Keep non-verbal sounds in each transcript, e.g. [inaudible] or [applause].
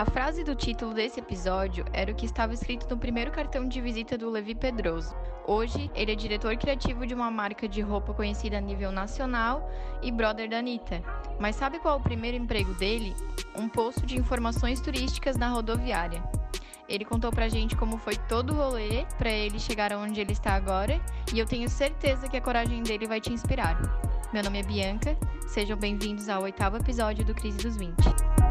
A frase do título desse episódio era o que estava escrito no primeiro cartão de visita do Levi Pedroso. Hoje, ele é diretor criativo de uma marca de roupa conhecida a nível nacional e brother da Anitta. Mas sabe qual é o primeiro emprego dele? Um posto de informações turísticas na rodoviária. Ele contou pra gente como foi todo o rolê para ele chegar onde ele está agora e eu tenho certeza que a coragem dele vai te inspirar. Meu nome é Bianca, sejam bem-vindos ao oitavo episódio do Crise dos 20.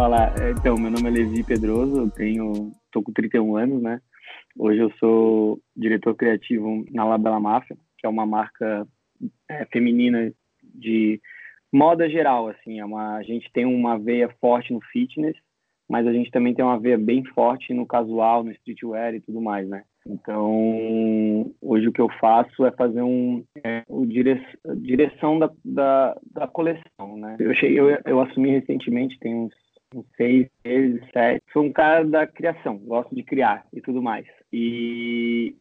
Fala, é, então, meu nome é Levi Pedroso, eu tenho, tô com 31 anos, né? Hoje eu sou diretor criativo na Labela Máfia, que é uma marca é, feminina de moda geral, assim, é uma, a gente tem uma veia forte no fitness, mas a gente também tem uma veia bem forte no casual, no streetwear e tudo mais, né? Então, hoje o que eu faço é fazer um é, o dire, direção da, da, da, coleção, né? Eu, cheguei, eu, eu assumi recentemente, tem uns seis meses, sete. Sou um cara da criação, gosto de criar e tudo mais. E,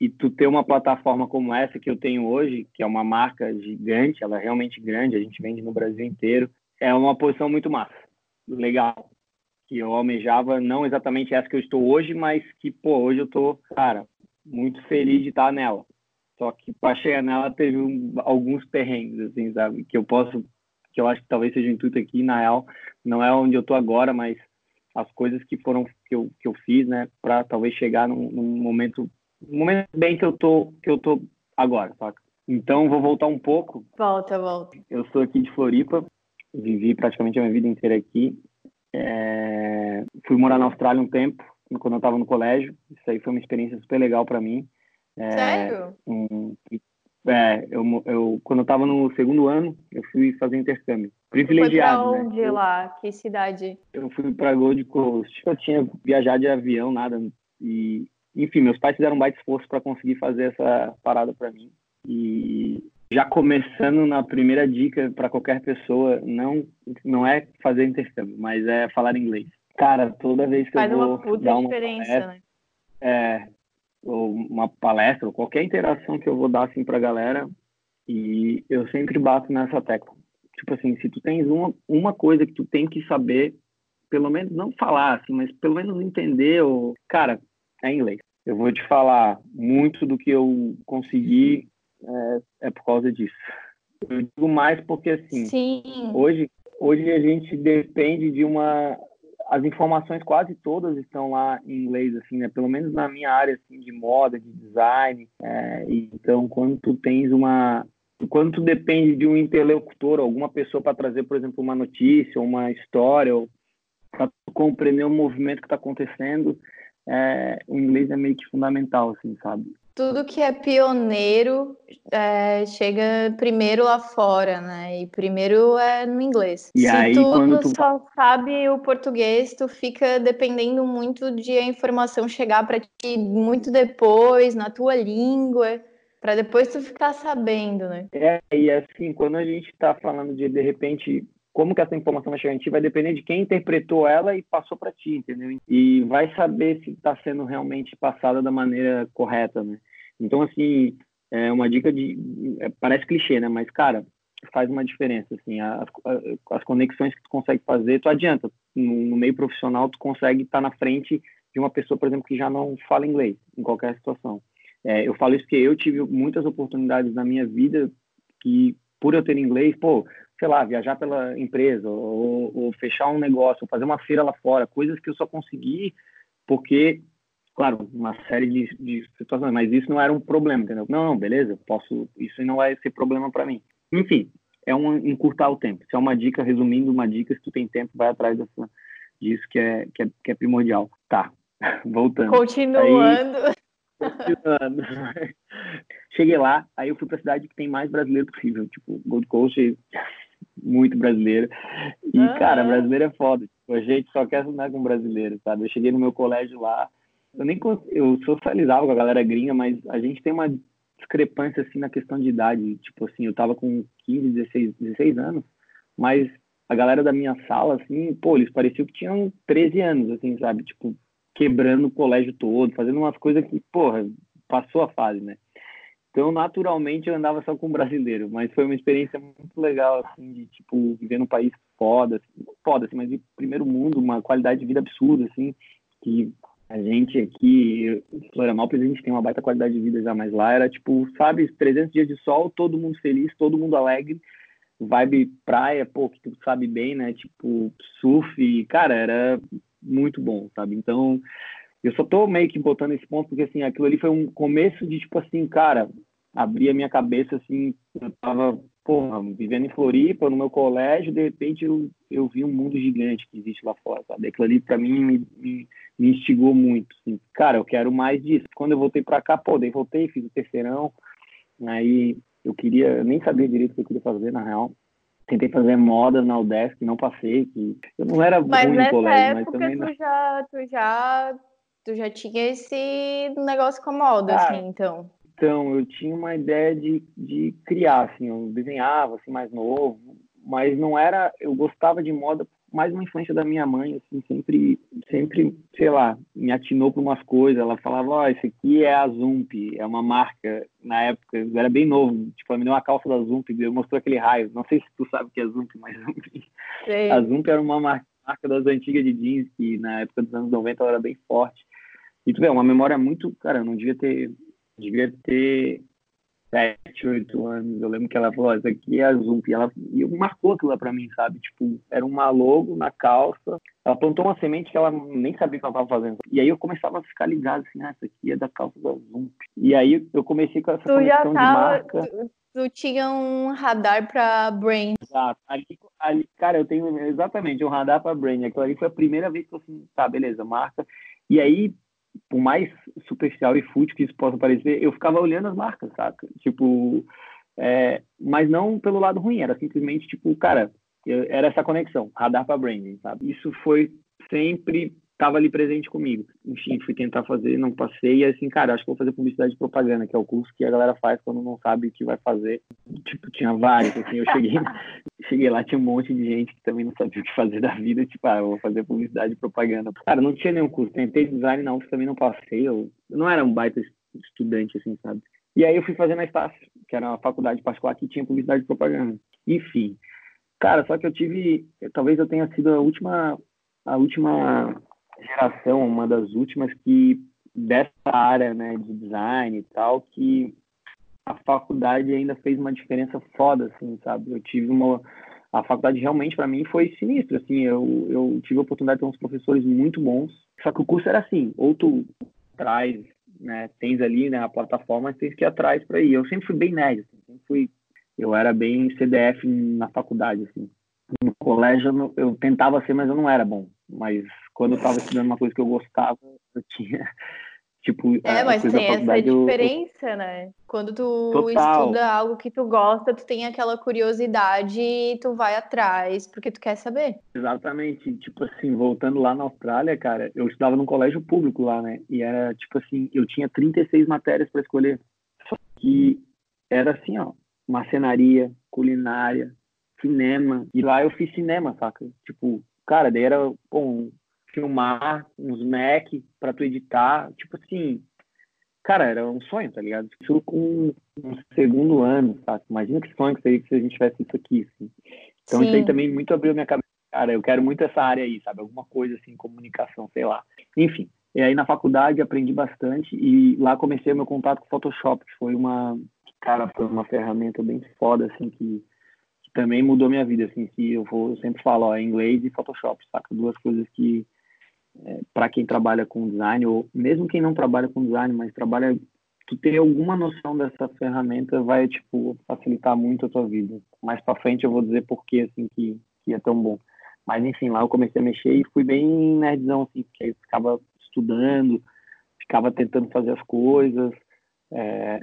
e tu ter uma plataforma como essa que eu tenho hoje, que é uma marca gigante, ela é realmente grande, a gente vende no Brasil inteiro, é uma posição muito massa, legal. Que eu almejava, não exatamente essa que eu estou hoje, mas que, pô, hoje eu tô, cara, muito feliz de estar nela. Só que para chegar nela teve um, alguns perrengues, assim, sabe? Que eu posso que eu acho que talvez seja o intuito aqui, na real, não é onde eu estou agora, mas as coisas que foram que eu, que eu fiz, né, para talvez chegar num, num, momento, momento bem que eu tô que eu tô agora, saca? Então vou voltar um pouco. Volta, volta. Eu sou aqui de Floripa, vivi praticamente a minha vida inteira aqui. É... Fui morar na Austrália um tempo, quando eu estava no colégio. Isso aí foi uma experiência super legal para mim. É... Sério? Um... É, eu, eu, quando eu estava no segundo ano, eu fui fazer intercâmbio. Privilegiado, foi pra onde né? lá? Que cidade? Eu fui para Gold Coast. Eu tinha viajado de avião, nada. E, enfim, meus pais fizeram um baita esforço para conseguir fazer essa parada para mim. E já começando na primeira dica para qualquer pessoa, não, não é fazer intercâmbio, mas é falar inglês. Cara, toda vez que Faz eu vou uma puta dar uma diferença, palestra, né? É, ou uma palestra, ou qualquer interação que eu vou dar assim pra galera, e eu sempre bato nessa tecla. Tipo assim, se tu tens uma, uma coisa que tu tem que saber, pelo menos não falar assim, mas pelo menos entender, ou, cara, é inglês. Eu vou te falar muito do que eu consegui é, é por causa disso. Eu digo mais porque assim, Sim. hoje hoje a gente depende de uma as informações quase todas estão lá em inglês, assim, né? Pelo menos na minha área, assim, de moda, de design. É, então, quando tu tens uma... Quando tu depende de um interlocutor, alguma pessoa para trazer, por exemplo, uma notícia, uma história, ou para compreender o movimento que está acontecendo, é, o inglês é meio que fundamental, assim, sabe? Tudo que é pioneiro é, chega primeiro lá fora, né? E primeiro é no inglês. E Se aí, tu, quando tu só sabe o português, tu fica dependendo muito de a informação chegar para ti muito depois, na tua língua, para depois tu ficar sabendo, né? É, e assim, quando a gente está falando de, de repente, como que essa informação vai chegar em ti vai depender de quem interpretou ela e passou para ti, entendeu? E vai saber se está sendo realmente passada da maneira correta, né? Então, assim, é uma dica de... É, parece clichê, né? Mas, cara, faz uma diferença, assim. As, as conexões que tu consegue fazer, tu adianta. No, no meio profissional, tu consegue estar tá na frente de uma pessoa, por exemplo, que já não fala inglês, em qualquer situação. É, eu falo isso porque eu tive muitas oportunidades na minha vida que, por eu ter inglês, pô, sei lá, viajar pela empresa, ou, ou, fechar um negócio, ou fazer uma feira lá fora, coisas que eu só consegui porque, claro, uma série de, de situações, mas isso não era um problema, entendeu? Não, não, beleza, posso, isso não vai ser problema para mim. Enfim, é um encurtar o tempo. Isso é uma dica, resumindo uma dica, se tu tem tempo, vai atrás dessa, disso que é, que é, que é primordial. Tá, [laughs] voltando. Continuando. Aí, continuando. [laughs] Cheguei lá, aí eu fui para a cidade que tem mais brasileiro possível, tipo Gold Coast, muito brasileiro. E, ah. cara, brasileiro é foda. Tipo, a gente só quer andar com brasileiro, sabe? Eu cheguei no meu colégio lá, eu nem eu socializava com a galera gringa, mas a gente tem uma discrepância, assim, na questão de idade. Tipo assim, eu tava com 15, 16, 16 anos, mas a galera da minha sala, assim, pô, eles pareciam que tinham 13 anos, assim, sabe? Tipo, quebrando o colégio todo, fazendo umas coisas que, porra, passou a fase, né? Então, naturalmente, eu andava só com brasileiro, mas foi uma experiência muito legal, assim, de, tipo, viver num país foda, assim, foda, assim, mas de primeiro mundo, uma qualidade de vida absurda, assim, que a gente aqui, em Florianópolis, a gente tem uma baita qualidade de vida já, mas lá era, tipo, sabe, 300 dias de sol, todo mundo feliz, todo mundo alegre, vibe praia, pô, que tu sabe bem, né, tipo, surf, cara, era muito bom, sabe, então eu só tô meio que botando esse ponto porque, assim, aquilo ali foi um começo de, tipo assim, cara, abrir a minha cabeça, assim, eu tava, porra, vivendo em Floripa, no meu colégio, de repente eu, eu vi um mundo gigante que existe lá fora, sabe? Aquilo ali, pra mim, me, me, me instigou muito, assim. Cara, eu quero mais disso. Quando eu voltei pra cá, pô, daí voltei, fiz o terceirão, aí eu queria, eu nem sabia direito o que eu queria fazer, na real. Tentei fazer moda na UDESC, não passei, que eu não era mas ruim no colégio, mas também tu não... já, tu já tu já tinha esse negócio com a moda, Ah, assim, então. Então, eu tinha uma ideia de, de criar, assim, eu desenhava, assim, mais novo, mas não era, eu gostava de moda, mais uma influência da minha mãe, assim, sempre, sempre, sei lá, me atinou para umas coisas, ela falava, ó, oh, esse aqui é a Zump, é uma marca, na época, eu era bem novo, tipo, ela me deu uma calça da Zump, eu mostrou aquele raio, não sei se tu sabe o que é Zump, mas Zump, Sei. a Zump era uma marca, marca das antigas de jeans, que na época dos anos 90 ela era bem forte, e tu vê, uma memória muito, cara, eu não devia ter, devia ter sete, oito anos. Eu lembro que ela falou, essa aqui é a Zump. E ela e marcou aquilo lá pra mim, sabe? Tipo, era uma logo na calça. Ela plantou uma semente que ela nem sabia o que ela tava fazendo. E aí eu começava a ficar ligado assim, ah, essa aqui é da calça da Zump. E aí eu comecei com essa Tu já conexão de tava. marca. Tu, tu tinha um radar pra brain. Exato. Ali, ali, cara, eu tenho exatamente um radar para brain. Aquilo ali foi a primeira vez que eu assim, tá, beleza, marca. E aí, por mais superficial e fútil que isso possa parecer, eu ficava olhando as marcas, saca? Tipo, é, mas não pelo lado ruim, era simplesmente tipo, cara, eu, era essa conexão, radar para branding, sabe? Isso foi sempre estava ali presente comigo. Enfim, fui tentar fazer, não passei, e assim, cara, acho que vou fazer publicidade e propaganda, que é o curso que a galera faz quando não sabe o que vai fazer. Tipo, tinha vários, assim, eu cheguei, [laughs] cheguei lá, tinha um monte de gente que também não sabia o que fazer da vida, tipo, ah, eu vou fazer publicidade e propaganda. Cara, não tinha nenhum curso, tentei design não, também não passei, eu, eu não era um baita estudante, assim, sabe? E aí eu fui fazer na Estácio, que era uma faculdade particular que tinha publicidade e propaganda. Enfim, cara, só que eu tive, talvez eu tenha sido a última, a última geração, uma das últimas que dessa área, né, de design e tal, que a faculdade ainda fez uma diferença foda, assim, sabe? Eu tive uma a faculdade realmente para mim foi sinistro, assim, eu, eu tive a oportunidade de ter uns professores muito bons, só que o curso era assim, ou tu traz, né, tens ali, né, a plataforma, mas tens que ir atrás para ir. Eu sempre fui bem nerd, assim, sempre fui, eu era bem CDF na faculdade, assim. No colégio eu tentava ser, mas eu não era bom. Mas quando eu estava estudando uma coisa que eu gostava, eu tinha [laughs] tipo É, mas tem essa diferença, eu... né? Quando tu Total. estuda algo que tu gosta, tu tem aquela curiosidade e tu vai atrás porque tu quer saber. Exatamente. Tipo assim, voltando lá na Austrália, cara, eu estudava num colégio público lá, né? E era tipo assim, eu tinha 36 matérias para escolher. Só que era assim, ó, macenaria, culinária, cinema. E lá eu fiz cinema, saca? Tipo, cara, daí era, bom, filmar uns Mac para tu editar, tipo assim, cara, era um sonho, tá ligado? Isso com um segundo ano, sabe? Imagina que sonho que seria se a gente tivesse isso aqui, assim. Então Sim. isso aí também muito abriu minha cabeça, cara, eu quero muito essa área aí, sabe? Alguma coisa assim, comunicação, sei lá. Enfim, e aí na faculdade aprendi bastante e lá comecei o meu contato com o Photoshop, que foi uma, cara, foi uma ferramenta bem foda, assim, que também mudou minha vida, assim, que eu vou, eu sempre falo, ó, inglês e Photoshop, saca? Duas coisas que, é, para quem trabalha com design, ou mesmo quem não trabalha com design, mas trabalha, tu ter alguma noção dessa ferramenta vai, tipo, facilitar muito a tua vida. Mais para frente eu vou dizer por que, assim, que, que é tão bom. Mas, enfim, lá eu comecei a mexer e fui bem nerdzão, assim, porque eu ficava estudando, ficava tentando fazer as coisas, é,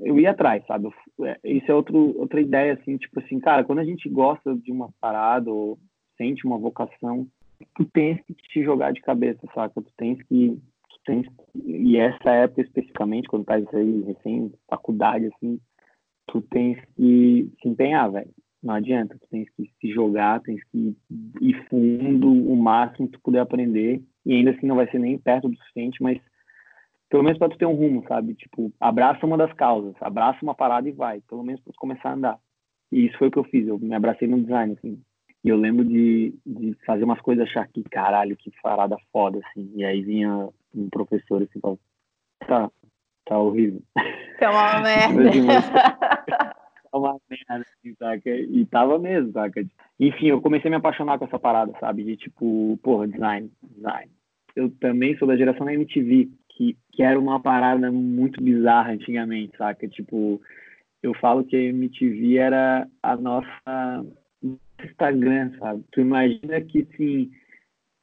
eu ia atrás, sabe? É, isso é outro, outra ideia, assim, tipo assim, cara, quando a gente gosta de uma parada ou sente uma vocação, tu tens que te jogar de cabeça, saca? Tu tens que, tu tens, e essa época especificamente, quando tá aí recém, faculdade, assim, tu tens que se empenhar, velho. Não adianta, tu tens que se jogar, tens que ir fundo o máximo que tu puder aprender, e ainda assim não vai ser nem perto do suficiente, mas pelo menos para tu ter um rumo, sabe? Tipo, abraça uma das causas, abraça uma parada e vai, pelo menos para começar a andar. E isso foi o que eu fiz, eu me abracei no design, assim. E eu lembro de, de fazer umas coisas, achar que, caralho, que parada foda, assim. E aí vinha um professor assim, falava, tá, tá horrível. Tá uma [laughs] merda. tá uma merda, assim, saca? E tava mesmo, saca? Enfim, eu comecei a me apaixonar com essa parada, sabe? De tipo, porra, design, design. Eu também sou da geração da MTV, que, que era uma parada muito bizarra antigamente, saca? Tipo, eu falo que a MTV era a nossa Instagram, sabe? Tu imagina que, sim,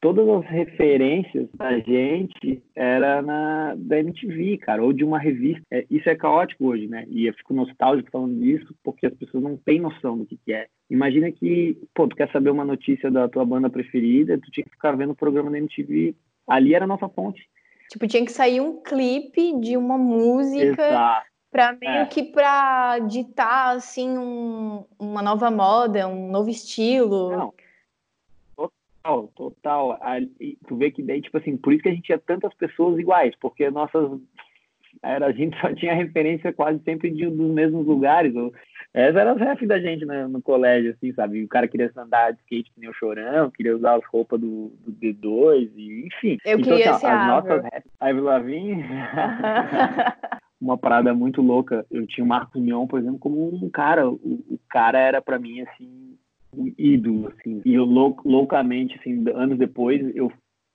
todas as referências da gente era na da MTV, cara, ou de uma revista. É, isso é caótico hoje, né? E eu fico nostálgico falando disso porque as pessoas não têm noção do que, que é. Imagina que, pô, tu quer saber uma notícia da tua banda preferida, tu tinha que ficar vendo o programa da MTV. Ali era a nossa fonte. Tipo, tinha que sair um clipe de uma música para meio é. que para ditar assim um, uma nova moda, um novo estilo. Não. Total, total. tu vê que daí, tipo assim, por isso que a gente tinha tantas pessoas iguais, porque nossas era, a gente [laughs] só tinha referência quase sempre de, dos mesmos lugares. Ou, essas eram as refs da gente né, no colégio, assim, sabe? O cara queria andar de skate que nem o Chorão, queria usar as roupas do, do D2, e, enfim. Eu então, queria assim, ser as nossas refs, a Ivy Lavigne... [laughs] uma parada muito louca. Eu tinha o Marcos Mion, por exemplo, como um cara. O, o cara era para mim assim um ídolo, assim. E eu lou loucamente, assim, anos depois, eu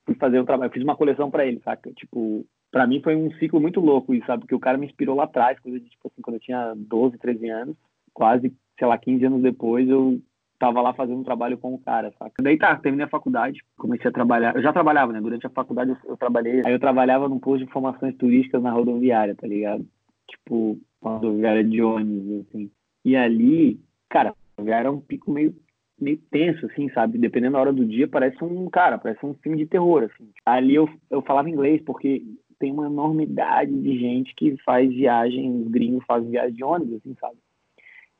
fui fazer o trabalho, fiz uma coleção para ele, saca? Tipo, para mim foi um ciclo muito louco isso, sabe? Porque o cara me inspirou lá atrás, coisa de tipo assim, quando eu tinha 12, 13 anos, quase, sei lá, 15 anos depois, eu tava lá fazendo um trabalho com o cara, saca? Daí tá, terminei a faculdade, comecei a trabalhar. Eu já trabalhava, né? Durante a faculdade eu, eu trabalhei. Aí eu trabalhava num posto de informações turísticas na rodoviária, tá ligado? Tipo, rodoviária de ônibus, assim. E ali, cara, era um pico meio meio tenso, assim, sabe? Dependendo da hora do dia, parece um, cara, parece um filme de terror, assim. Ali eu, eu falava inglês, porque tem uma enormidade de gente que faz viagem, os gringos fazem viagem de ônibus, assim, sabe?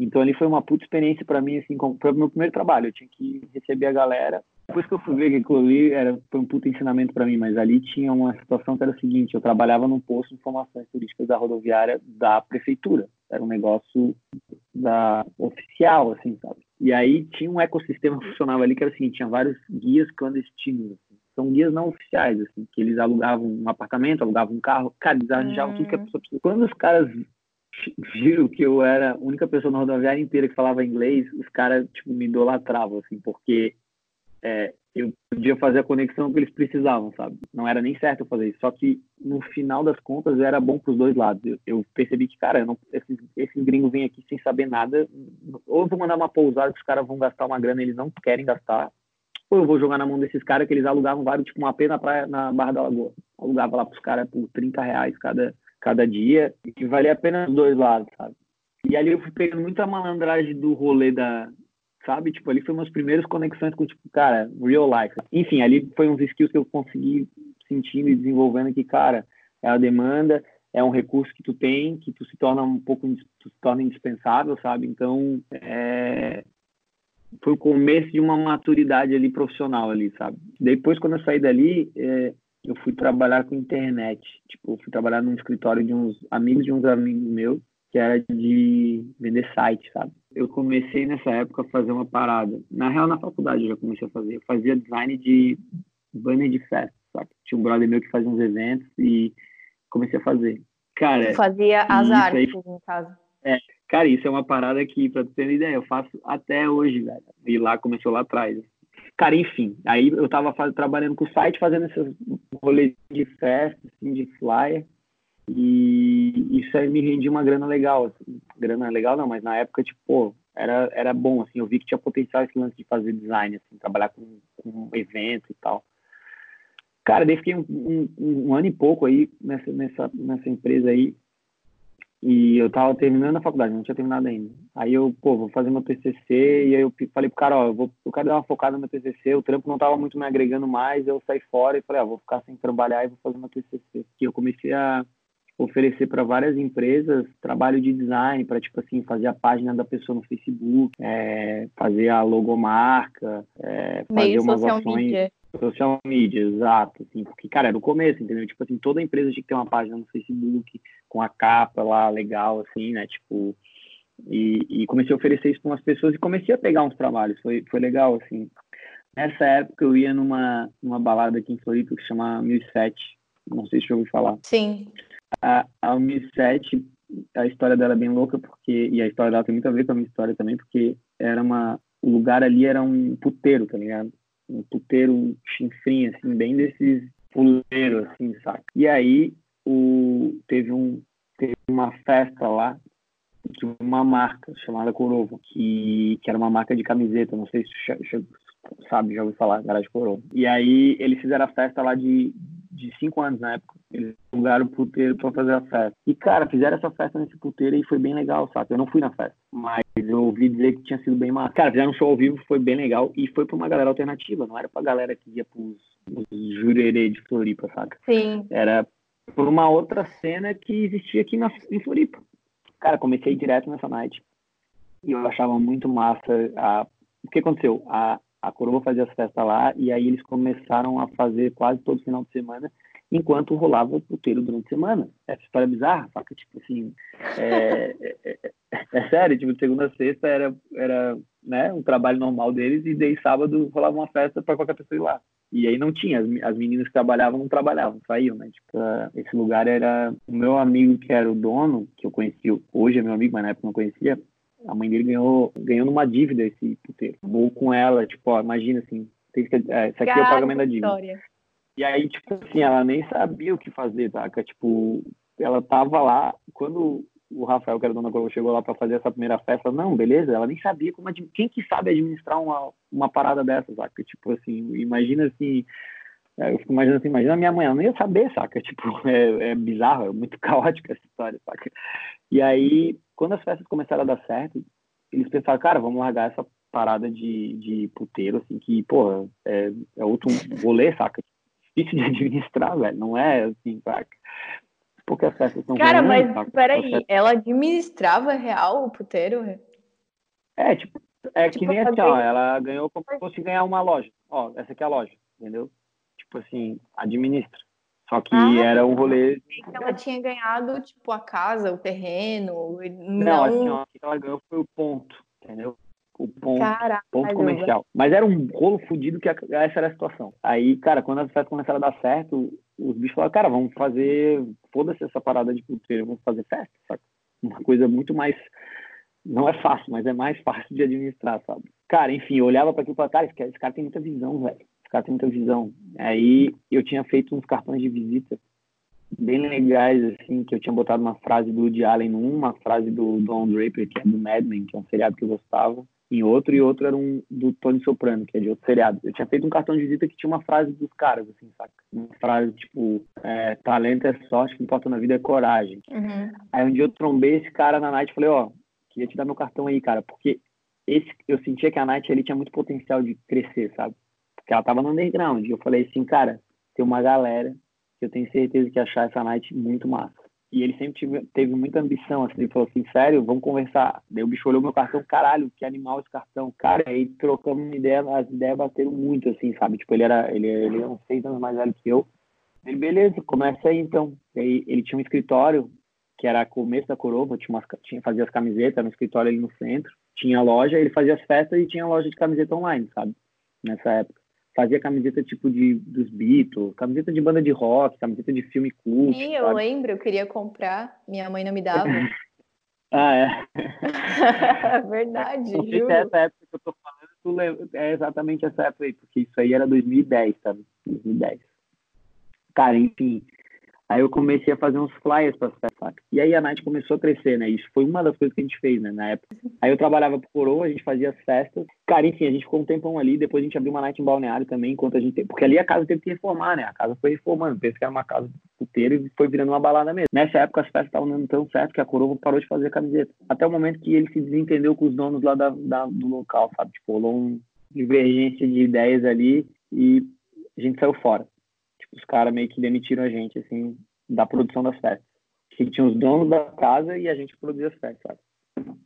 Então ali foi uma puta experiência para mim, assim, como, foi o meu primeiro trabalho. Eu tinha que receber a galera. Depois que eu fui ver que aquilo ali era, foi um puta ensinamento para mim, mas ali tinha uma situação que era o seguinte: eu trabalhava num posto de informações turísticas da rodoviária da prefeitura. Era um negócio da oficial, assim, sabe? E aí tinha um ecossistema que funcionava ali que era o seguinte: tinha vários guias clandestinos. São guias não oficiais, assim, que eles alugavam um apartamento, alugavam um carro. Cara, eles arranjavam hum. tudo que a hum. pessoa precisava. Quando os caras viram que eu era a única pessoa na rodoviária inteira que falava inglês, os caras, tipo, me idolatravam, assim, porque é, eu podia fazer a conexão que eles precisavam, sabe? Não era nem certo eu fazer isso. Só que, no final das contas, era bom para os dois lados. Eu, eu, percebi que, cara, não, esses, esses gringos vêm aqui sem saber nada. Ou eu vou mandar uma pousada que os caras vão gastar uma grana eles não querem gastar. Eu vou jogar na mão desses caras que eles alugavam vários, tipo, uma pena na praia, na Barra da Lagoa. Alugava lá para os caras por 30 reais cada, cada dia, e que valia a pena os dois lados, sabe? E ali eu fui pegando muita malandragem do rolê da, sabe? Tipo, ali foi umas primeiras conexões com, tipo, cara, real life. Enfim, ali foi uns skills que eu consegui sentindo e desenvolvendo que, cara, é a demanda, é um recurso que tu tem, que tu se torna um pouco, tu se torna indispensável, sabe? Então, é... foi o começo de uma maturidade ali profissional ali, sabe? Depois, quando eu saí dali, é eu fui trabalhar com internet. Tipo, fui trabalhar num escritório de uns amigos de uns amigos meus, que era de vender site, sabe? Eu comecei nessa época a fazer uma parada. Na real, na faculdade eu já comecei a fazer. Eu fazia design de banner de festa, sabe? Tinha um brother meu que fazia uns eventos e comecei a fazer. Cara, fazia as artes, aí, no caso. É, cara, isso é uma parada que, pra tu ter uma ideia, eu faço até hoje, velho. E lá começou lá atrás. Cara, enfim, aí eu tava faz, trabalhando com o site, fazendo esses rolês de festa, assim, de flyer, e isso aí me rendia uma grana legal, assim. grana legal não, mas na época, tipo, pô, era, era bom, assim, eu vi que tinha potencial esse lance de fazer design, assim, trabalhar com, com evento e tal. Cara, daí fiquei um, um, um, ano e pouco aí nessa, nessa, nessa empresa aí, e eu tava terminando a faculdade, não tinha terminado ainda. Aí eu, pô, vou fazer meu TCC, e aí eu falei pro cara, ó, eu, vou, eu quero dar uma focada no meu TCC, o trampo não tava muito me agregando mais, eu saí fora e falei, ó, vou ficar sem trabalhar e vou fazer meu TCC. E eu comecei a oferecer para várias empresas trabalho de design, para, tipo assim, fazer a página da pessoa no Facebook, é, fazer a logomarca, é, fazer umas ações... Media. Social media, exato, assim, porque, cara, era o começo, entendeu? Tipo assim, toda empresa tinha que ter uma página no Facebook com a capa lá, legal, assim, né? Tipo, e, e comecei a oferecer isso para umas pessoas e comecei a pegar uns trabalhos, foi, foi legal, assim. Nessa época eu ia numa, numa balada aqui em Floripa que se chama 1007, não sei se você ouviu falar. Sim. A, a 1007, a história dela é bem louca, porque, e a história dela tem muito a ver com a minha história também, porque era uma, o lugar ali era um puteiro, tá ligado? Um puteiro chinfrim, assim, bem desses puleiros, assim, saca? E aí o, teve, um, teve uma festa lá de uma marca chamada Corova, que, que era uma marca de camiseta, não sei se sabe, já ouviu falar, Garage Corova. E aí eles fizeram a festa lá de, de cinco anos na época. Eles alugaram o puteiro pra fazer a festa. E, cara, fizeram essa festa nesse puteiro e foi bem legal, sabe? Eu não fui na festa, mas eu ouvi dizer que tinha sido bem massa. Cara, fizeram um show ao vivo, foi bem legal e foi pra uma galera alternativa, não era pra galera que ia pros, pros jurerê de Floripa, saca? Sim. Era por uma outra cena que existia aqui na, em Floripa. Cara, comecei direto nessa night e eu achava muito massa a... O que aconteceu? A, a Coroa fazia as festas lá e aí eles começaram a fazer quase todo final de semana enquanto rolava o puteiro durante a semana. Essa história é bizarra, saca? Tipo assim, é, é, é, é, sério, tipo, de segunda a sexta era, era né, um trabalho normal deles e daí sábado rolava uma festa para qualquer pessoa ir lá. E aí não tinha, as, as meninas que trabalhavam não trabalhavam, saíam, né? Tipo, uh, esse lugar era o meu amigo que era o dono, que eu conheci, hoje é meu amigo, mas na época não conhecia, a mãe dele ganhou, ganhou numa dívida esse puteiro. Vou com ela, tipo, ó, imagina assim, tem que, é, isso aqui é o pagamento da dívida. História. E aí, tipo assim, ela nem sabia o que fazer, tá? Tipo, ela tava lá, quando o Rafael, que era dona Globo, chegou lá para fazer essa primeira festa, não, beleza, ela nem sabia como, quem que sabe administrar uma, uma parada dessa, saca? Tipo assim, imagina assim, é, eu fico imaginando assim, imagina minha mãe, ela não ia saber, saca? [laughs] Tipo, é, é bizarro, é muito [laughs] caótica essa história, saca? E aí, quando as festas começaram a dar certo, eles pensaram, cara, vamos largar essa parada de, de puteiro, assim, que, porra, é, é outro rolê, saca? Difícil de administrar, velho. Não é assim, saca? Porque as festas são Cara, ruins, mas saca? peraí, ela administrava real o puteiro? É, tipo, é tipo, que nem assim, ó, ela ganhou como se fosse ganhar uma loja. Ó, essa aqui é a loja, entendeu? Tipo assim, administra. Só que ah, era um rolê. Ela tinha ganhado, tipo, a casa, o terreno. Não, não assim, ó, o que ela ganhou foi o ponto, entendeu? O ponto, Caraca, ponto comercial. Mas era um rolo fodido que essa era a situação. Aí, cara, quando as festas começaram a dar certo, os bichos falaram, cara, vamos fazer, foda-se essa parada de puteiro, vamos fazer festa, sabe? Uma coisa muito mais, não é fácil, mas é mais fácil de administrar, sabe? Cara, enfim, eu olhava para aquilo e falava, cara, esse cara, esse cara tem muita visão, velho. Esse cara tem muita visão. Aí eu tinha feito uns cartões de visita bem legais, assim, que eu tinha botado uma frase do Woody Allen num, uma frase do Don Draper, que é do Mad Men, que é um seriado que eu gostava, em outro, e outro era um do Tony Soprano, que é de outro seriado. Eu tinha feito um cartão de visita que tinha uma frase dos caras, assim, saca? Uma frase tipo, é, talento é sorte, o que importa na vida é coragem. Uhum. Aí um dia eu trombei esse cara na night e falei, ó, queria te dar meu cartão aí, cara, porque esse, eu sentia que a night ali tinha muito potencial de crescer, sabe? Porque ela tava no underground. E eu falei assim, cara, tem uma galera que eu tenho certeza que achar essa night muito massa. E ele sempre tive, teve muita ambição, assim, ele falou assim, sério, vamos conversar. Daí o bicho olhou meu cartão, caralho, que animal esse cartão. Cara, aí trocamos uma ideia, as ideias bateram muito, assim, sabe? Tipo, ele era, ele, ele era uns seis anos mais velho que eu. Ele, beleza, começa aí então. Aí ele tinha um escritório, que era começo da Coroa, tinha, umas, tinha fazia as camisetas, no escritório ali no centro. Tinha loja, ele fazia as festas e tinha loja de camiseta online, sabe? Nessa época fazia camiseta tipo de dos Beatles, camiseta de banda de rock, camiseta de filme culto. Sim, eu lembro, eu queria comprar, minha mãe não me dava. [laughs] ah, é. [laughs] Verdade, não sei se é essa época que eu tô falando, tu lembra, é exatamente essa época aí, porque isso aí era 2010, sabe? 2010. Cara, enfim, Aí eu comecei a fazer uns flyers para as festas. E aí a Night começou a crescer, né? Isso foi uma das coisas que a gente fez, né, na época. Aí eu trabalhava pro Coroa, a gente fazia as festas. Cara, enfim, a gente ficou um tempão ali, depois a gente abriu uma Night em Balneário também, enquanto a gente... Porque ali a casa teve que reformar, né? A casa foi reformando. Pensa que era uma casa puteira e foi virando uma balada mesmo. Nessa época as festas estavam dando tão certo que a Coroa parou de fazer camiseta. Até o momento que ele se desentendeu com os donos lá da, da do local, sabe? Tipo, rolou uma divergência de ideias ali e a gente saiu fora os caras meio que demitiram a gente, assim, da produção das festas. Que tinha os donos da casa e a gente produzia as festas, sabe?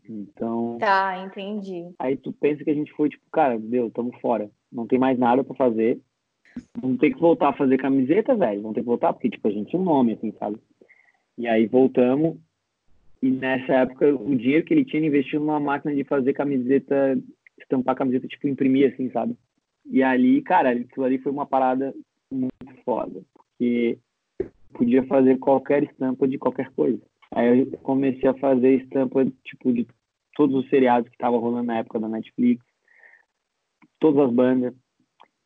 Então. Tá, entendi. Aí tu pensa que a gente foi, tipo, cara, deu, tamo fora. Não tem mais nada para fazer. vamos ter que voltar a fazer camiseta, velho. Vamos ter que voltar, porque, tipo, a gente tinha um nome, assim, sabe? E aí voltamos. E nessa época, o dinheiro que ele tinha investido numa máquina de fazer camiseta, estampar camiseta, tipo, imprimir, assim, sabe? E ali, cara, aquilo ali foi uma parada foda. Porque podia fazer qualquer estampa de qualquer coisa. Aí eu comecei a fazer estampa, tipo, de todos os seriados que estavam rolando na época da Netflix, todas as bandas.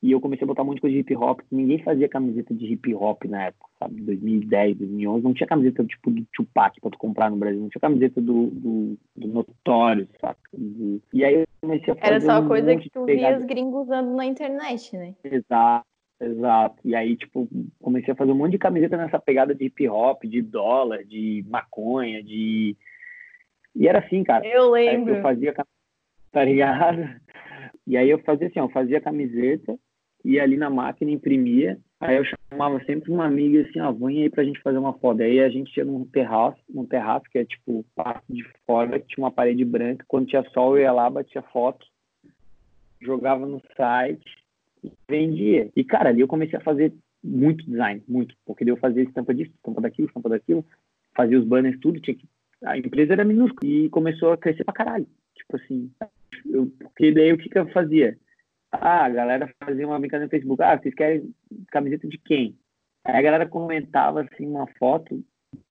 E eu comecei a botar um monte de coisa de hip hop. Ninguém fazia camiseta de hip hop na época, sabe? 2010, 2011. Não tinha camiseta tipo do Tupac pra tu comprar no Brasil. Não tinha camiseta do, do, do Notório, saca? E aí eu comecei a fazer. Era só um coisa que tu via os gringos usando na internet, né? Exato, exato. E aí, tipo, comecei a fazer um monte de camiseta nessa pegada de hip hop, de dólar, de maconha, de. E era assim, cara. Eu lembro. eu fazia, tá ligado? E aí eu fazia assim, ó, eu fazia camiseta, ia ali na máquina, imprimia, aí eu chamava sempre uma amiga assim, ó, vem aí pra gente fazer uma foto. Aí a gente ia num terraço, num terraço que é tipo parte de fora, que tinha uma parede branca, quando tinha sol eu ia lá, batia foto, jogava no site e vendia. E cara, ali eu comecei a fazer muito design, muito, porque eu fazia estampa disso, estampa daquilo, estampa daquilo, fazia os banners, tudo, tinha que a empresa era minúscula e começou a crescer pra caralho. Tipo assim, eu, porque daí o que, que eu fazia? Ah, a galera fazia uma brincadeira no Facebook. Ah, vocês querem camiseta de quem? Aí a galera comentava assim uma foto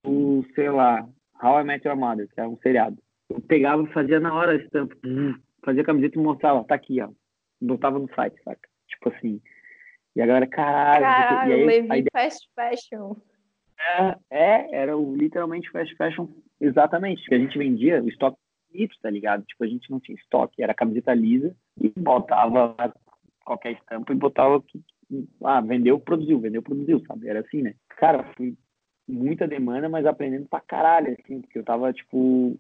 do, sei lá, How I Met Your Mother, que era um seriado. Eu pegava fazia na hora a estampa, fazia a camiseta e mostrava, tá aqui, ó. Botava no site, saca? Tipo assim. E a galera, caralho. Caralho, aí, Levi aí Fast Fashion. é, é, era o, literalmente fast fashion, exatamente. Que a gente vendia o estoque finito, tá ligado? Tipo, a gente não tinha estoque, era camiseta lisa e botava qualquer estampa e botava que, ah, vendeu, produziu, vendeu, produziu, sabe? Era assim, né? Cara, fui muita demanda, mas aprendendo pra caralho, assim, porque eu tava, tipo,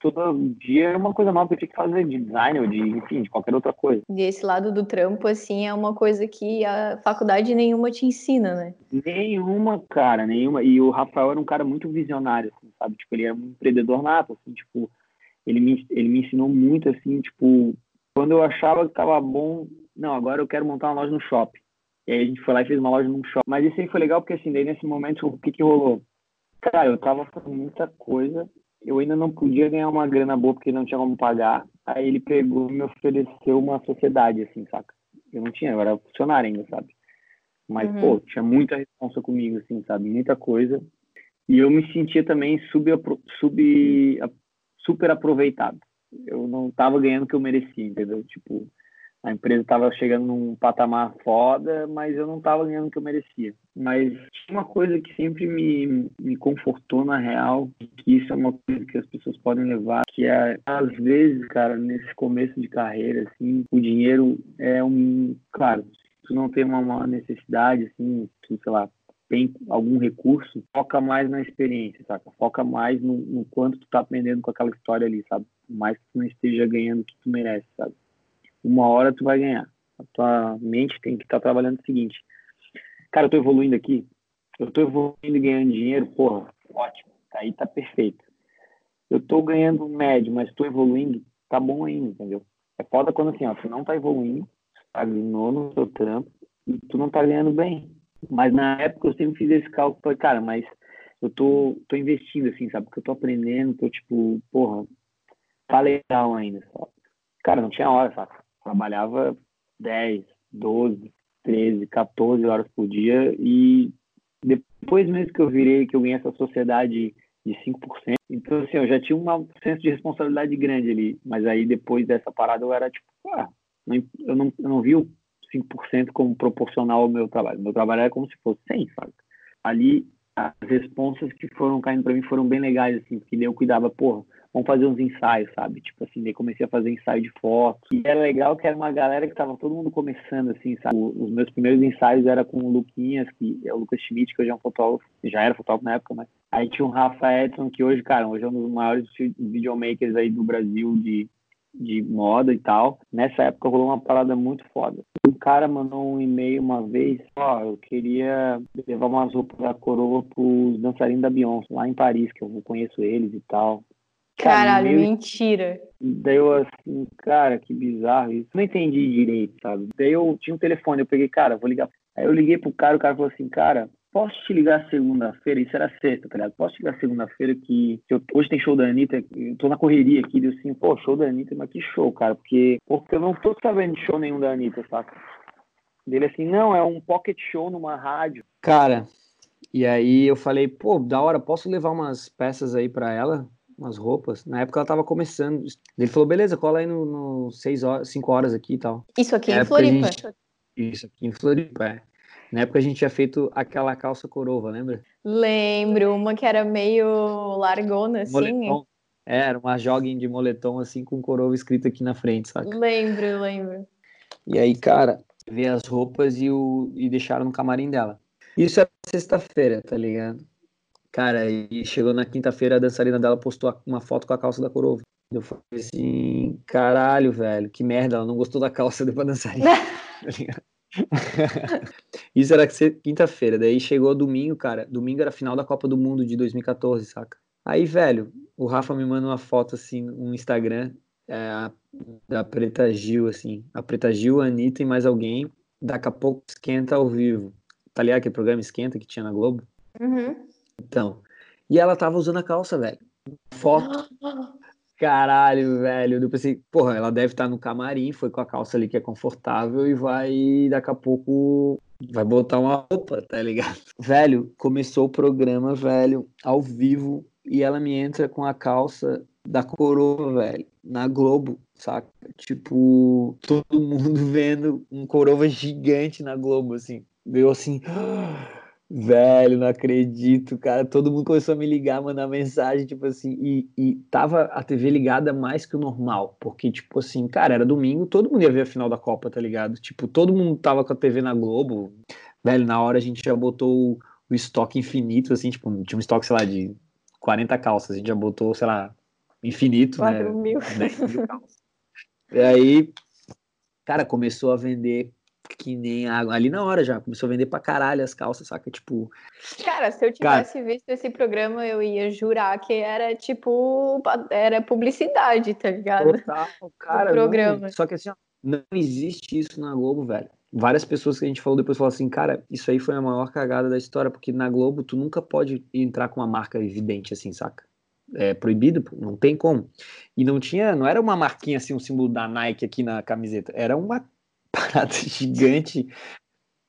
todo dia era uma coisa nova que eu tinha que fazer de design ou de, enfim, de qualquer outra coisa. E esse lado do trampo, assim, é uma coisa que a faculdade nenhuma te ensina, né? Nenhuma, cara, nenhuma. E o Rafael era um cara muito visionário, assim, sabe? Tipo, ele era um empreendedor nato, assim, tipo, ele me, ele me ensinou muito, assim, tipo, quando eu achava que tava bom, não, agora eu quero montar uma loja no shopping. E aí a gente foi lá e fez uma loja num shopping. Mas isso aí foi legal porque, assim, daí nesse momento, o que que rolou? Cara, eu tava fazendo muita coisa, eu ainda não podia ganhar uma grana boa porque não tinha como pagar. Aí ele pegou e me ofereceu uma sociedade, assim, saca? Eu não tinha, eu era funcionário ainda, sabe? Mas, Uhum. pô, tinha muita responsa comigo, assim, sabe? Muita coisa. E eu me sentia também sub, sub, super aproveitado. Eu não tava ganhando o que eu merecia, entendeu? Tipo, a empresa tava chegando num patamar foda, mas eu não tava ganhando o que eu merecia. Mas uma coisa que sempre me, me confortou na real, que isso é uma coisa que as pessoas podem levar, que é, às vezes, cara, nesse começo de carreira, assim, o dinheiro é um... Claro, se tu não tem uma, uma necessidade, assim, tu, sei lá, tem algum recurso, foca mais na experiência, saca? Foca mais no, no quanto tu tá aprendendo com aquela história ali, sabe? Por mais que tu não esteja ganhando o que tu merece, sabe? Uma hora tu vai ganhar. A tua mente tem que estar trabalhando o seguinte. Cara, eu tô evoluindo aqui. Eu tô evoluindo e ganhando dinheiro, porra, ótimo. Aí tá perfeito. Eu tô ganhando médio, mas tô evoluindo, tá bom ainda, entendeu? É foda quando assim, ó, tu não tá evoluindo, estagnou no seu trampo e tu não tá ganhando bem. Mas na época eu sempre fiz esse cálculo, falei, cara, mas eu tô, tô investindo, assim, sabe? Porque eu tô aprendendo, tô tipo, porra, tá legal ainda, sabe? Cara, não tinha hora, sabe? Trabalhava 10, 12, 13, 14 horas por dia e depois mesmo que eu virei, que eu ganhei essa sociedade de 5%, então assim, eu já tinha um senso de responsabilidade grande ali, mas aí depois dessa parada eu era tipo, ah, eu não, eu não vi o 5% como proporcional ao meu trabalho. Meu trabalho era como se fosse 100, sabe? Ali, as responsas que foram caindo para mim foram bem legais, assim, porque eu cuidava, porra, vamos fazer uns ensaios, sabe? Tipo assim, daí comecei a fazer ensaio de foto. E era legal que era uma galera que tava todo mundo começando, assim, sabe? Os meus primeiros ensaios era com o Luquinhas, que é o Lucas Schmidt, que hoje é um fotógrafo, já era fotógrafo na época, mas aí tinha o Rafa Edson, que hoje, cara, hoje é um dos maiores videomakers aí do Brasil de de moda e tal. Nessa época rolou uma parada muito foda. Um cara mandou um e-mail uma vez, ó, eu queria levar umas roupas da coroa pros dançarinos da Beyoncé, lá em Paris, que eu conheço eles e tal. Caralho, meio... mentira. Daí eu assim, cara, que bizarro isso. Não entendi direito, sabe? Daí eu tinha um telefone, eu peguei, cara, vou ligar. Aí eu liguei pro cara, o cara falou assim, cara, posso te ligar segunda-feira? Isso era sexta, tá ligado? Posso te ligar segunda-feira que, que eu, hoje tem show da Anitta, eu tô na correria aqui, deu assim, pô, show da Anitta, mas que show, cara, porque, porque eu não tô sabendo de show nenhum da Anitta, saca? Dele assim, não, é um pocket show numa rádio. Cara, e aí eu falei, pô, da hora, posso levar umas peças aí para ela? Umas roupas. Na época ela tava começando. Ele falou, beleza, cola aí no, no seis horas, cinco horas aqui e tal. Isso aqui em Floripa. Gente... Isso aqui em Floripa, é. Na época a gente tinha feito aquela calça corova, lembra? Lembro, uma que era meio largona, assim. Moletom. É, era uma jogging de moletom, assim, com corova escrito aqui na frente, saca? Lembro, lembro. E aí, cara, veio as roupas e, o, e deixaram no camarim dela. Isso é sexta-feira, tá ligado? Cara, e chegou na quinta-feira, a dançarina dela postou uma foto com a calça da corova. Eu falei assim, caralho, velho, que merda, ela não gostou da calça, [laughs] deu pra dançarina. [laughs] tá? [laughs] Isso era quinta-feira, daí chegou domingo, cara. Domingo era a final da Copa do Mundo de 2014, saca? Aí, velho, o Rafa me manda uma foto assim no Instagram é, da Preta Gil, assim. A Preta Gil, a Anitta e mais alguém. Daqui a pouco esquenta ao vivo. Tá ligado aquele programa Esquenta que tinha na Globo? Uhum. Então. E ela tava usando a calça, velho. Foto. Caralho, velho. Eu pensei, porra, ela deve estar no camarim, foi com a calça ali que é confortável e vai daqui a pouco vai botar uma roupa, tá ligado? [laughs] Velho, começou o programa, velho, ao vivo, e ela me entra com a calça da coroa, velho, na Globo, saca? Tipo, todo mundo [laughs] vendo um coroa gigante na Globo, assim. Deu assim. [gasps] Velho, não acredito, cara. Todo mundo começou a me ligar, mandar mensagem, tipo assim, e, e tava a TV ligada mais que o normal, porque, tipo assim, cara, era domingo, todo mundo ia ver a final da Copa, tá ligado? Tipo, todo mundo tava com a TV na Globo. Velho, na hora a gente já botou o, o estoque infinito, assim, tipo, tinha um estoque, sei lá, de 40 calças, a gente já botou, sei lá, infinito, 4 né? mil. 10 mil calças. E aí, cara, começou a vender que nem água. Ali na hora já, começou a vender pra caralho as calças, saca? Tipo. Cara, se eu tivesse cara... visto esse programa, eu ia jurar que era tipo. Era publicidade, tá ligado? Total, cara. O programa. Não, só que assim, ó, não existe isso na Globo, velho. Várias pessoas que a gente falou depois falaram assim, cara, isso aí foi a maior cagada da história, porque na Globo tu nunca pode entrar com uma marca evidente assim, saca? É proibido, não tem como. E não tinha, não era uma marquinha assim, um símbolo da Nike aqui na camiseta, era uma parada [laughs] gigante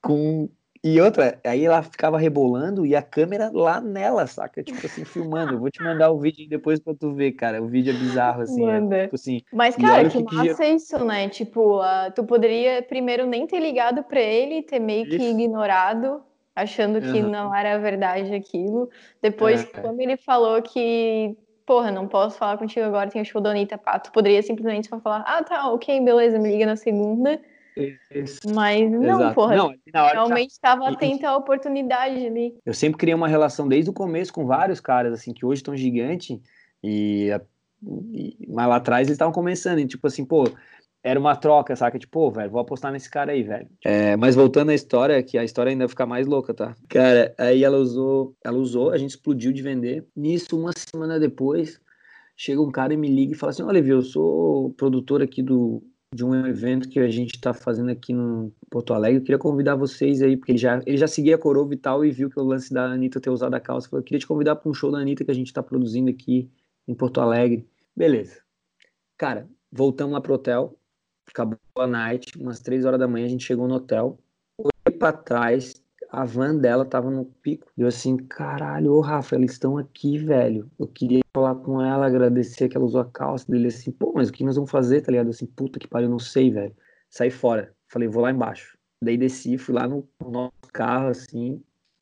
com. E outra, aí ela ficava rebolando e a câmera lá nela, saca? Tipo assim, filmando. Eu vou te mandar o vídeo depois pra tu ver, cara. O vídeo é bizarro, assim. É, tipo assim Mas, cara, que, que massa que... isso, né? Tipo, uh, tu poderia primeiro nem ter ligado pra ele, ter meio isso. que ignorado, achando que uhum. não era verdade aquilo. Depois, é, quando ele falou que porra, não posso falar contigo agora, tem o show da Anitta, pá. Tu poderia simplesmente só falar, ah, tá, ok, beleza, me liga na segunda. Isso. Mas não, Exato. porra. Não, realmente estava atento à oportunidade ali. Eu sempre criei uma relação desde o começo com vários caras, assim, que hoje estão gigantes, e, e, mas lá atrás eles estavam começando, e tipo assim, pô, era uma troca, saca? Tipo, pô, velho, vou apostar nesse cara aí, velho. É, mas voltando à história, que a história ainda fica mais louca, tá? Cara, aí ela usou, ela usou, a gente explodiu de vender. Nisso, uma semana depois, chega um cara e me liga e fala assim: Olha, Levi, eu sou produtor aqui do de um evento que a gente está fazendo aqui no Porto Alegre. Eu queria convidar vocês aí, porque ele já, ele já seguia a Corova e tal, e viu que o lance da Anitta ter usado a calça. Falou, eu queria te convidar para um show da Anitta que a gente está produzindo aqui em Porto Alegre. Beleza. Cara, voltamos lá pro hotel, acabou a night, umas três horas da manhã a gente chegou no hotel, olhei para trás, a van dela tava no pico. E eu assim, caralho, ô Rafa, eles estão aqui, velho. Eu queria falar com ela, agradecer que ela usou a calça dele assim, pô, mas o que nós vamos fazer, tá ligado? Assim, puta que pariu, não sei, velho. Saí fora. Falei, vou lá embaixo. Daí desci, fui lá no nosso carro, assim.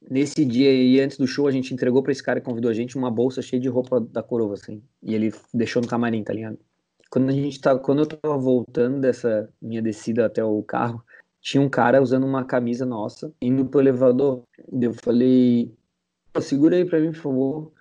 Nesse dia aí, antes do show, a gente entregou pra esse cara que convidou a gente uma bolsa cheia de roupa da coroa, assim. E ele deixou no camarim, tá ligado? Quando a gente tava, quando eu tava voltando dessa minha descida até o carro, tinha um cara usando uma camisa nossa, indo pro elevador. Eu falei, segura aí pra mim, por favor.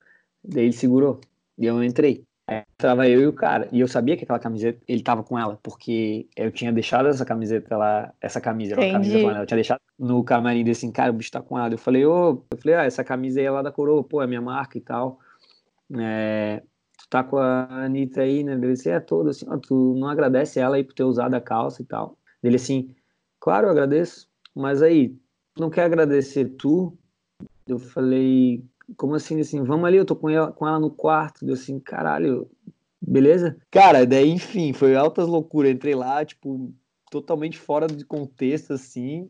Daí ele segurou. E eu entrei. Aí tava eu e o cara. E eu sabia que aquela camiseta, ele tava com ela, porque eu tinha deixado essa camiseta lá, essa camisa, era uma camisa com ela. Eu tinha deixado no camarim desse assim, cara, o bicho tá com ela. Eu falei, ô, eu falei, ah, essa camisa aí é lá da coroa, pô, é minha marca e tal. É... tu tá com a Anitta aí, né? Ele assim, é todo assim, ó, tu não agradece ela aí por ter usado a calça e tal. Ele assim, claro, eu agradeço, mas aí, não quer agradecer tu? Eu falei, como assim, assim, vamos ali, eu tô com ela, com ela no quarto. Eu assim, caralho, beleza? Cara, daí, enfim, foi altas loucuras. Entrei lá, tipo, totalmente fora de contexto, assim.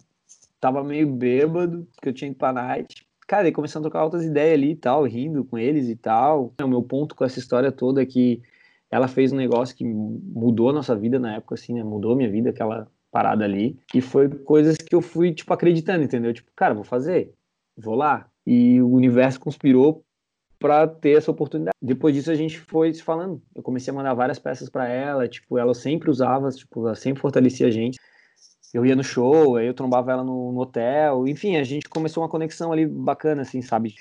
Tava meio bêbado, porque eu tinha ido pra night. Cara, e começando a trocar altas ideias ali e tal, rindo com eles e tal. O meu ponto com essa história toda é que ela fez um negócio que mudou a nossa vida na época, assim, né? Mudou a minha vida, aquela parada ali. E foi coisas que eu fui, tipo, acreditando, entendeu? Tipo, cara, vou fazer, vou lá. E o universo conspirou para ter essa oportunidade. Depois disso a gente foi se falando. Eu comecei a mandar várias peças para ela, tipo, ela sempre usava, tipo, ela sempre fortalecia a gente. Eu ia no show, aí eu trombava ela no, no hotel, enfim, a gente começou uma conexão ali bacana, assim, sabe?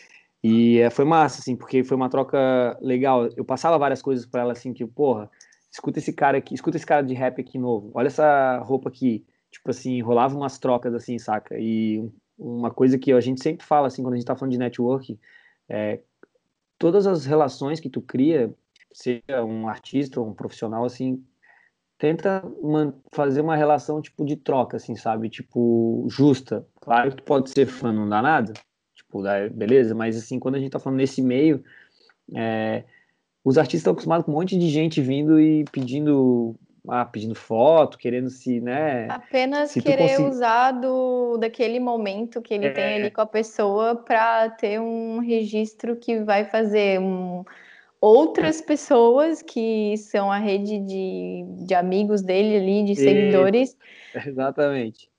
E é, foi massa, assim, porque foi uma troca legal. Eu passava várias coisas para ela, assim, que, porra, escuta esse cara aqui, escuta esse cara de rap aqui novo, olha essa roupa aqui. Tipo assim, rolava umas trocas, assim, saca? E uma coisa que a gente sempre fala, assim, quando a gente tá falando de network, é, todas as relações que tu cria, seja um artista ou um profissional, assim, tenta fazer uma relação, tipo, de troca, assim, sabe? Tipo, justa. Claro que tu pode ser fã, não dá nada, tipo, beleza, mas, assim, quando a gente tá falando nesse meio, é, os artistas estão acostumados com um monte de gente vindo e pedindo ah, pedindo foto, querendo se, né? Apenas se querer consegui... usar do, daquele momento que ele é... tem ali com a pessoa para ter um registro que vai fazer um, outras pessoas que são a rede de, de amigos dele ali, de seguidores. Exatamente.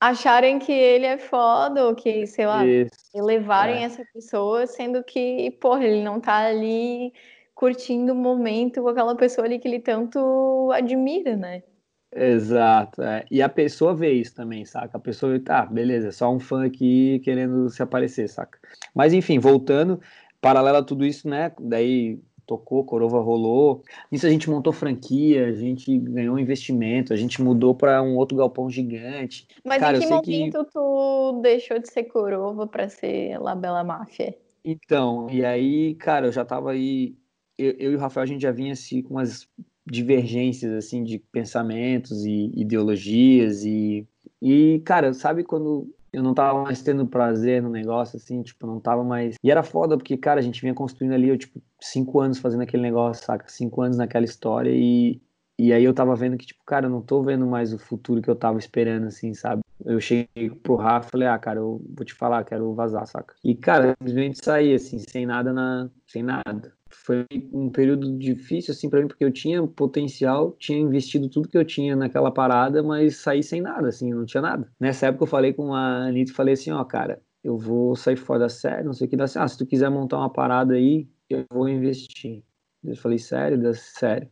Acharem que ele é foda, ou que, sei lá, Isso. elevarem é. essa pessoa, sendo que, porra, ele não tá ali curtindo o momento com aquela pessoa ali que ele tanto admira, né? Exato, é. e a pessoa vê isso também, saca? A pessoa vê, tá, beleza, é só um fã aqui querendo se aparecer, saca? Mas enfim, voltando, paralelo a tudo isso, né? Daí tocou, Corova rolou. Nisso a gente montou franquia, a gente ganhou investimento, a gente mudou para um outro galpão gigante. Mas Cara, em que momento que... tu deixou de ser Corova para ser Labela Máfia? Então, e aí, cara, eu já tava aí eu, eu, e o Rafael a gente já vinha assim com umas divergências assim de pensamentos e ideologias e e cara, sabe quando eu não tava mais tendo prazer no negócio, assim, tipo, não tava mais. E era foda, porque, cara, a gente vinha construindo ali, eu, tipo, cinco anos fazendo aquele negócio, saca? Cinco anos naquela história e, e aí eu tava vendo que, tipo, cara, eu não tô vendo mais o futuro que eu tava esperando, assim, sabe? Eu cheguei pro Rafa e falei, ah, cara, eu vou te falar, quero vazar, saca? E, cara, simplesmente saí, assim, sem nada na. sem nada foi um período difícil assim para mim porque eu tinha potencial, tinha investido tudo que eu tinha naquela parada, mas saí sem nada, assim, não tinha nada. Nessa época eu falei com a Anitta e falei assim, ó, cara, eu vou sair fora da série, não sei o que dá assim, ah, se tu quiser montar uma parada aí, eu vou investir. Eu falei, sério? Deu sério.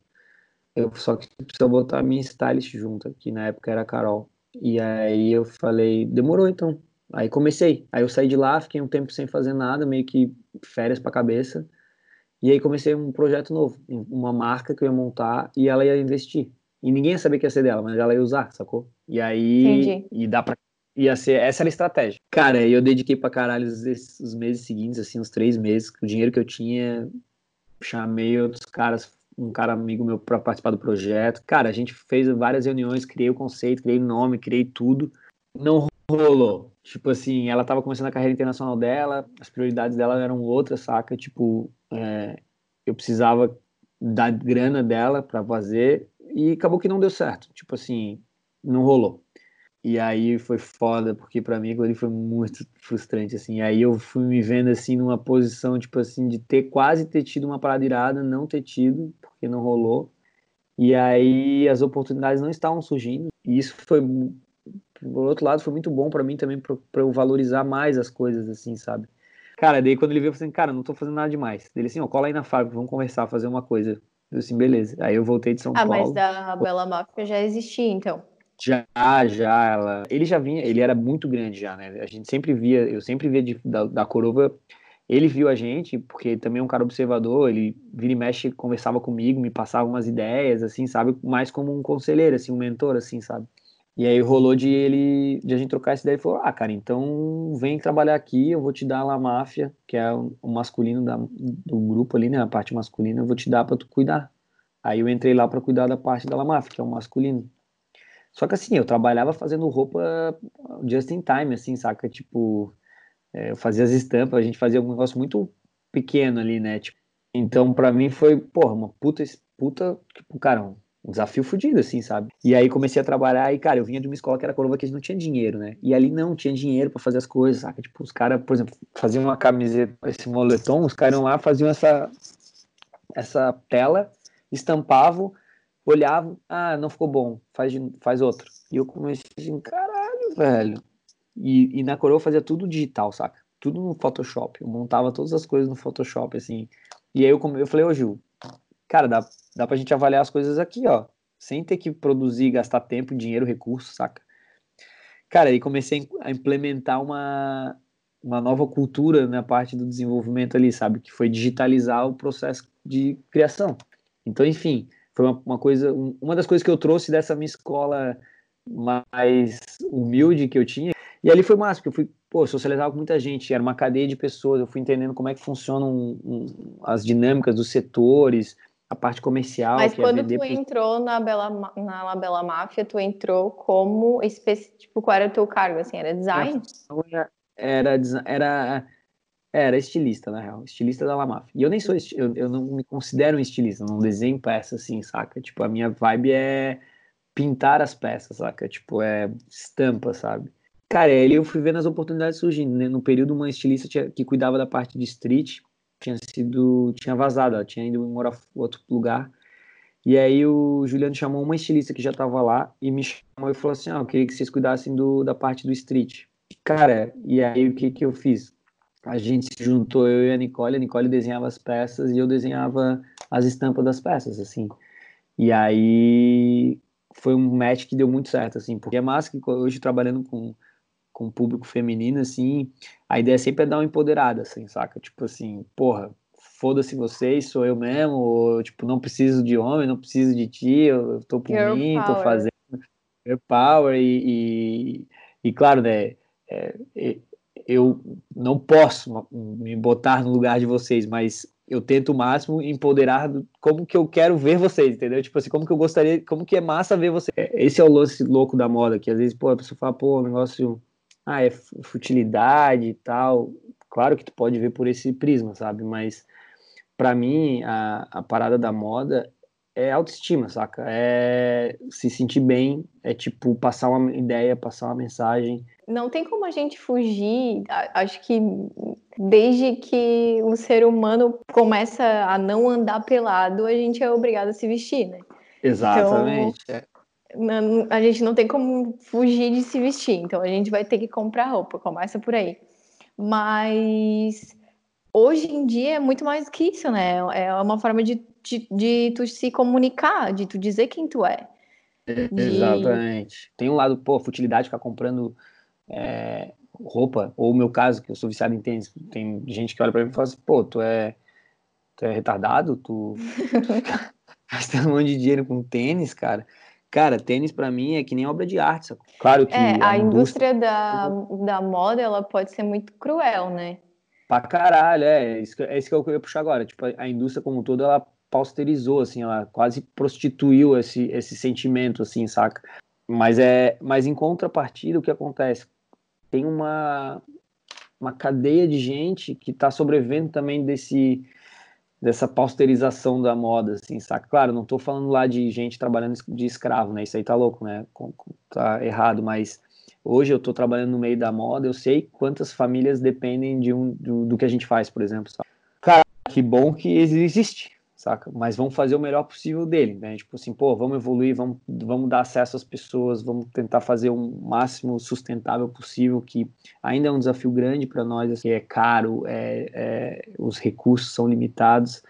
Eu só que precisa botar a minha stylist junto, que na época era a Carol. E aí eu falei, demorou então. Aí comecei. Aí eu saí de lá, fiquei um tempo sem fazer nada, meio que férias pra cabeça. E aí comecei um projeto novo, uma marca que eu ia montar e ela ia investir. E ninguém ia saber que ia ser dela, mas ela ia usar, sacou? E aí Entendi. e dá para ia ser essa era a estratégia. Cara, eu dediquei para caralho os, os, meses seguintes, assim, uns três meses, o dinheiro que eu tinha, chamei outros caras, um cara amigo meu para participar do projeto. Cara, a gente fez várias reuniões, criei o conceito, criei o nome, criei tudo. Não rolou. Tipo assim, ela tava começando a carreira internacional dela, as prioridades dela eram outras, saca? Tipo, é, eu precisava da grana dela para fazer e acabou que não deu certo. Tipo assim, não rolou. E aí foi foda, porque para mim foi muito frustrante, assim. E aí eu fui me vendo, assim, numa posição, tipo assim, de ter quase ter tido uma parada irada, não ter tido, porque não rolou. E aí as oportunidades não estavam surgindo. E isso foi, por outro lado, foi muito bom para mim também, para eu valorizar mais as coisas, assim, sabe? Cara, daí quando ele veio, eu falei assim, cara, não tô fazendo nada demais. Ele assim, ó, cola aí na fábrica, vamos conversar, fazer uma coisa. Eu assim, beleza. Aí eu voltei de São ah, Paulo. Ah, mas da Bela Máfia já existia, então. Já, já, ela. Ele já vinha, ele era muito grande já, né? A gente sempre via, eu sempre via de, da, da Corova. Ele viu a gente, porque também é um cara observador, ele vira e mexe, conversava comigo, me passava umas ideias, assim, sabe? Mais como um conselheiro, assim, um mentor, assim, sabe? E aí rolou de ele, de a gente trocar essa ideia e falou: Ah, cara, então vem trabalhar aqui, eu vou te dar a Máfia, que é o masculino da, do grupo ali, né? A parte masculina, eu vou te dar para tu cuidar. Aí eu entrei lá para cuidar da parte da La Máfia, que é o masculino. Só que assim, eu trabalhava fazendo roupa just in time, assim, saca? Tipo, é, eu fazia as estampas, a gente fazia um negócio muito pequeno ali, né? Tipo, então, para mim foi, porra, uma puta, puta, tipo, cara, um desafio fodido, assim, sabe? E aí comecei a trabalhar e, cara, eu vinha de uma escola que era coroa que a gente não tinha dinheiro, né? E ali não tinha dinheiro para fazer as coisas, saca? Tipo, os caras, por exemplo, faziam uma camiseta, esse moletom, os caras lá faziam essa, essa tela, estampavam, olhavam, ah, não ficou bom, faz, faz outro. E eu comecei assim, caralho, velho. E, e na coroa eu fazia tudo digital, saca? Tudo no Photoshop. Eu montava todas as coisas no Photoshop, assim. E aí eu, eu falei, ô Gil, cara, dá, dá pra gente avaliar as coisas aqui, ó. Sem ter que produzir, gastar tempo, dinheiro, recurso, saca? Cara, aí comecei a implementar uma, uma nova cultura na parte do desenvolvimento ali, sabe? Que foi digitalizar o processo de criação. Então, enfim, foi uma, uma coisa, uma das coisas que eu trouxe dessa minha escola mais humilde que eu tinha. E ali foi massa, porque eu fui, pô, socializava com muita gente, era uma cadeia de pessoas, eu fui entendendo como é que funcionam um, as dinâmicas dos setores, a parte comercial. Mas é quando tu entrou na Bela, na La Bela Máfia, tu entrou como, tipo, qual era o teu cargo, assim, era design? Era, era, era era estilista, na real. Estilista da Lamaf. E eu nem sou, eu, eu não me considero um estilista, não desenho peça assim, saca? Tipo, a minha vibe é pintar as peças, saca? Tipo, é estampa, sabe? Cara, aí eu fui vendo as oportunidades surgindo, né? No período, uma estilista tinha, que cuidava da parte de street tinha sido, tinha vazado, ela tinha ido morar outro lugar. E aí o Juliano chamou uma estilista que já tava lá e me chamou e falou assim, ah, eu queria que vocês cuidassem do, da parte do street. Cara, e aí o que que eu fiz? a gente se juntou, eu e a Nicole, a Nicole desenhava as peças e eu desenhava as estampas das peças, assim. E aí foi um match que deu muito certo, assim, porque é massa que hoje trabalhando com, com público feminino, assim, a ideia sempre é dar uma empoderada, assim, saca? Tipo assim, porra, foda-se vocês, sou eu mesmo, ou, tipo, não preciso de homem, não preciso de ti, eu tô por mim, power. tô fazendo Your power e, e, e claro, né, é, eu não posso me botar no lugar de vocês, mas eu tento o máximo empoderar como que eu quero ver vocês, entendeu? Tipo assim, como que eu gostaria, como que é massa ver vocês. É, esse é o lance louco da moda, que às vezes, pô, a pessoa fala, pô, o negócio, ah, é futilidade e tal. Claro que tu pode ver por esse prisma, sabe? Mas para mim, a, a parada da moda é autoestima, saca? É se sentir bem, é tipo passar uma ideia, passar uma mensagem, não tem como a gente fugir. Acho que desde que o ser humano começa a não andar pelado, a gente é obrigado a se vestir, né? Exatamente. Então, a gente não tem como fugir de se vestir, então a gente vai ter que comprar roupa, começa por aí. Mas hoje em dia é muito mais que isso, né? É uma forma de, de, de tu se comunicar, de tu dizer quem tu é. De... Exatamente. Tem um lado, pô, futilidade ficar comprando é, roupa, ou o meu caso, que eu sou viciado em tênis, tem gente que olha para mim e fala assim, pô, tu é, tu é retardado? Tu, [laughs] gastando um monte de dinheiro com tênis, cara? Cara, tênis para mim é que nem obra de arte, sabe? Claro que... É, a, a indústria, indústria da, da moda, ela pode ser muito cruel, né? Pra caralho, é, isso, é isso que eu queria puxar agora. Tipo, a indústria como um todo, ela pausterizou, assim, ela quase prostituiu esse, esse sentimento, assim, saca? Mas é, mas em contrapartida, o que acontece? tem uma, uma cadeia de gente que está sobrevivendo também desse dessa pausterização da moda, assim, saca? Claro, não estou falando lá de gente trabalhando de escravo, né? Isso aí tá louco, né? Tá errado, mas hoje eu estou trabalhando no meio da moda, eu sei quantas famílias dependem de um do, do que a gente faz, por exemplo. Sabe? Cara, que bom que existe, saca? Mas vamos fazer o melhor possível dele, né? Tipo assim, pô, vamos evoluir, vamos, vamos dar acesso às pessoas, vamos tentar fazer o máximo sustentável possível, que ainda é um desafio grande para nós, assim, é caro, é, é, os recursos são limitados.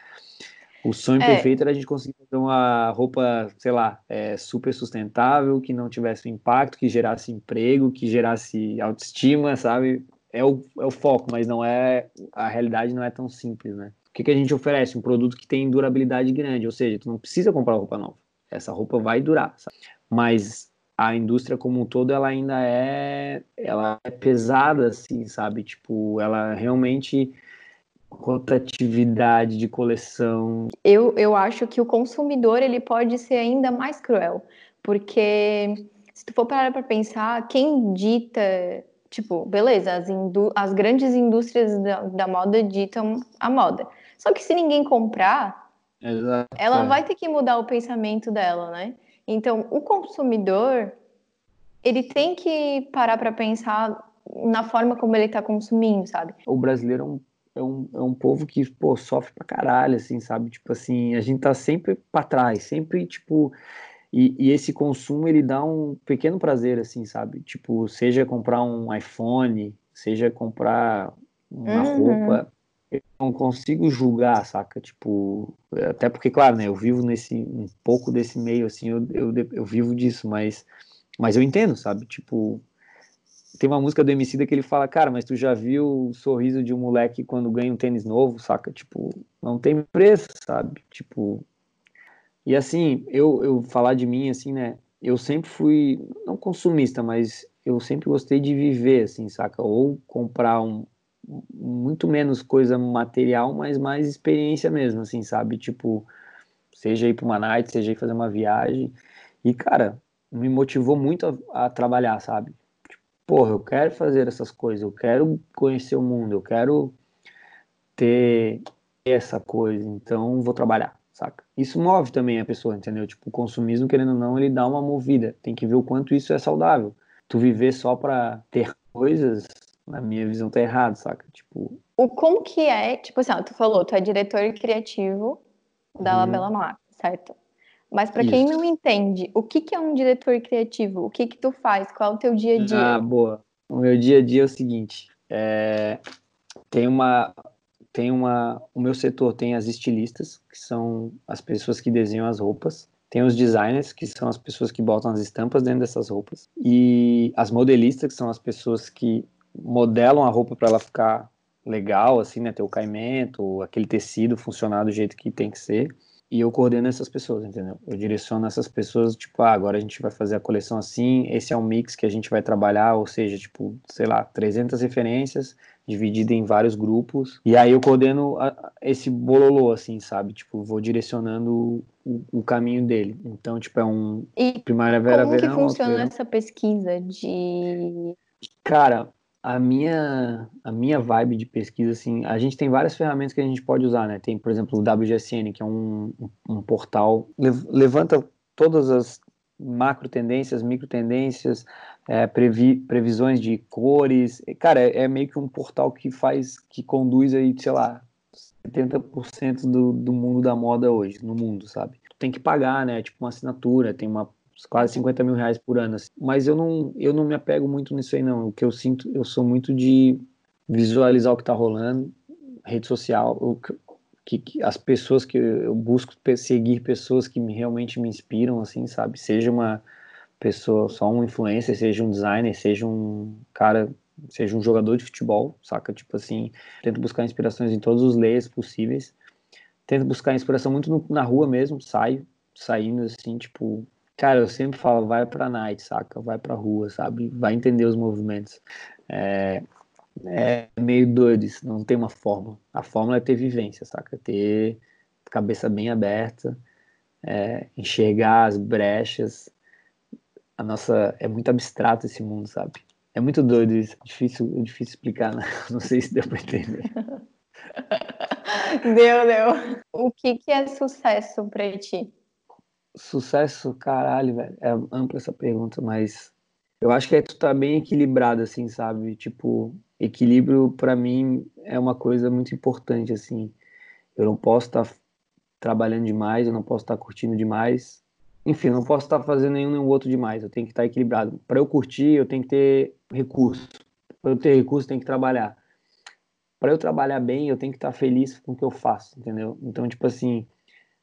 O sonho é. perfeito era a gente conseguir fazer uma roupa, sei lá, é, super sustentável, que não tivesse impacto, que gerasse emprego, que gerasse autoestima, sabe? É o, é o foco, mas não é a realidade não é tão simples, né? Que, que a gente oferece? Um produto que tem durabilidade grande, ou seja, tu não precisa comprar roupa nova. Essa roupa vai durar, sabe? Mas a indústria como um todo ela ainda é ela é pesada assim sabe tipo ela realmente rotatividade de coleção eu, eu acho que o consumidor ele pode ser ainda mais cruel porque se tu for parar para pensar quem dita tipo beleza as, as grandes indústrias da, da moda ditam a moda só que se ninguém comprar Exato. ela vai ter que mudar o pensamento dela né então, o consumidor, ele tem que parar para pensar na forma como ele está consumindo, sabe? O brasileiro é um, é um, é um povo que, pô, sofre pra caralho, assim, sabe? Tipo assim, a gente tá sempre para trás, sempre, tipo... E, e, esse consumo, ele dá um pequeno prazer, assim, sabe? Tipo, seja comprar um iPhone, seja comprar uma uhum. roupa eu não consigo julgar, saca? Tipo, até porque, claro, né, eu vivo nesse, um pouco desse meio, assim, eu, eu, eu vivo disso, mas, mas eu entendo, sabe? Tipo, tem uma música do Emicida que ele fala, cara, mas tu já viu o sorriso de um moleque quando ganha um tênis novo, saca? Tipo, não tem preço, sabe? Tipo, e assim, eu, eu falar de mim, assim, né, eu sempre fui, não consumista, mas eu sempre gostei de viver, assim, saca? Ou comprar um, muito menos coisa material, mas mais experiência mesmo, assim, sabe? Tipo, seja ir para uma night, seja ir fazer uma viagem. E, cara, me motivou muito a, a trabalhar, sabe? Tipo, porra, eu quero fazer essas coisas, eu quero conhecer o mundo, eu quero ter essa coisa, então vou trabalhar, saca? Isso move também a pessoa, entendeu? Tipo, o consumismo, querendo ou não, ele dá uma movida. Tem que ver o quanto isso é saudável. Tu viver só para ter coisas na minha visão tá errado, saca? Tipo. O como que é, tipo assim, ó, tu falou, tu é diretor criativo da uhum. Labela Marca, certo? Mas para quem não entende, o que, que é um diretor criativo? O que que tu faz? Qual é o teu dia a dia? Ah, boa. O meu dia a dia é o seguinte, é... tem uma tem uma o meu setor tem as estilistas, que são as pessoas que desenham as roupas. Tem os designers, que são as pessoas que botam as estampas dentro dessas roupas. E as modelistas, que são as pessoas que modelam a roupa para ela ficar legal, assim, né? Ter o caimento, aquele tecido funcionar do jeito que tem que ser. E eu coordeno essas pessoas, entendeu? Eu direciono essas pessoas, tipo, ah, agora a gente vai fazer a coleção assim, esse é o mix que a gente vai trabalhar, ou seja, tipo, sei lá, 300 referências, dividida em vários grupos. E aí eu coordeno esse bololô, assim, sabe? Tipo, vou direcionando o, o caminho dele. Então, tipo, é um e primavera, como verão... Como que funciona essa pesquisa de... Cara, a minha, a minha vibe de pesquisa, assim, a gente tem várias ferramentas que a gente pode usar, né? Tem, por exemplo, o WGSN, que é um, um portal, levanta todas as macro tendências, micro tendências, é, previ, previsões de cores. Cara, é, é, meio que um portal que faz, que conduz aí, sei lá, 70% do, do mundo da moda hoje, no mundo, sabe? Tem que pagar, né? Tipo uma assinatura, tem uma quase 50 mil reais por ano. Assim. Mas eu não, eu não me apego muito nisso aí, não. O que eu sinto, eu sou muito de visualizar o que está rolando, rede social, o que, que, as pessoas que eu busco seguir pessoas que me, realmente me inspiram, assim, sabe? Seja uma pessoa, só um influencer, seja um designer, seja um cara, seja um jogador de futebol, saca? Tipo assim, tento buscar inspirações em todos os layers possíveis. Tento buscar inspiração muito no, na rua mesmo, saio, saindo assim, tipo, Cara, eu sempre falo, vai pra night, saca? Vai pra rua, sabe? Vai entender os movimentos. É, é meio doido isso, não tem uma fórmula. A fórmula é ter vivência, saca? Ter cabeça bem aberta, é, enxergar as brechas. A nossa. É muito abstrato esse mundo, sabe? É muito doido isso. É difícil, é difícil explicar, [laughs] né? Não sei se deu pra entender. [laughs] deu, deu. O que, que é sucesso pra ti? Sucesso, caralho, velho. É ampla essa pergunta, mas eu acho que é tu tá bem equilibrado, assim, sabe? Tipo, equilíbrio para mim é uma coisa muito importante, assim. Eu não posso estar tá trabalhando demais, eu não posso estar tá curtindo demais. Enfim, eu não posso estar tá fazendo nenhum nem outro demais. Eu tenho que estar tá equilibrado. Para eu curtir, eu tenho que ter recurso. Para eu ter recurso, eu tenho que trabalhar. Para eu trabalhar bem, eu tenho que estar tá feliz com o que eu faço, entendeu? Então, tipo assim,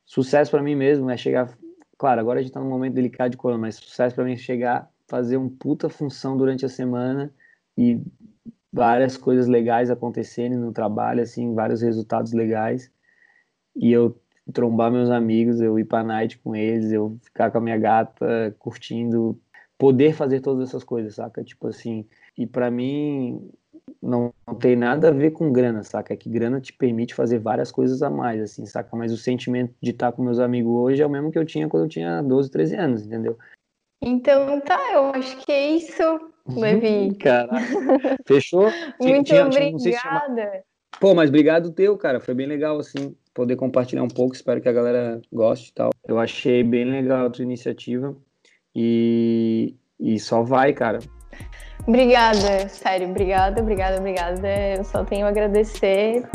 sucesso para mim mesmo é chegar Claro, agora a gente tá num momento delicado de corona, mas sucesso para mim é chegar, fazer um puta função durante a semana e várias coisas legais acontecerem no trabalho, assim, vários resultados legais. E eu trombar meus amigos, eu ir pra night com eles, eu ficar com a minha gata curtindo, poder fazer todas essas coisas, saca? Tipo assim, e para mim não, tem nada a ver com grana, saca? É que grana te permite fazer várias coisas a mais, assim, saca? Mas o sentimento de estar com meus amigos hoje é o mesmo que eu tinha quando eu tinha 12, 13 anos, entendeu? Então tá, eu acho que é isso, Levi. Caraca. [laughs] Fechou? Muito tinha, obrigada. Pô, mas obrigado teu, cara. Foi bem legal, assim, poder compartilhar um pouco. Espero que a galera goste e tal. Eu achei bem legal a tua iniciativa. E, e só vai, cara. Obrigada, sério, obrigada, obrigada, obrigada. Eu só tenho a agradecer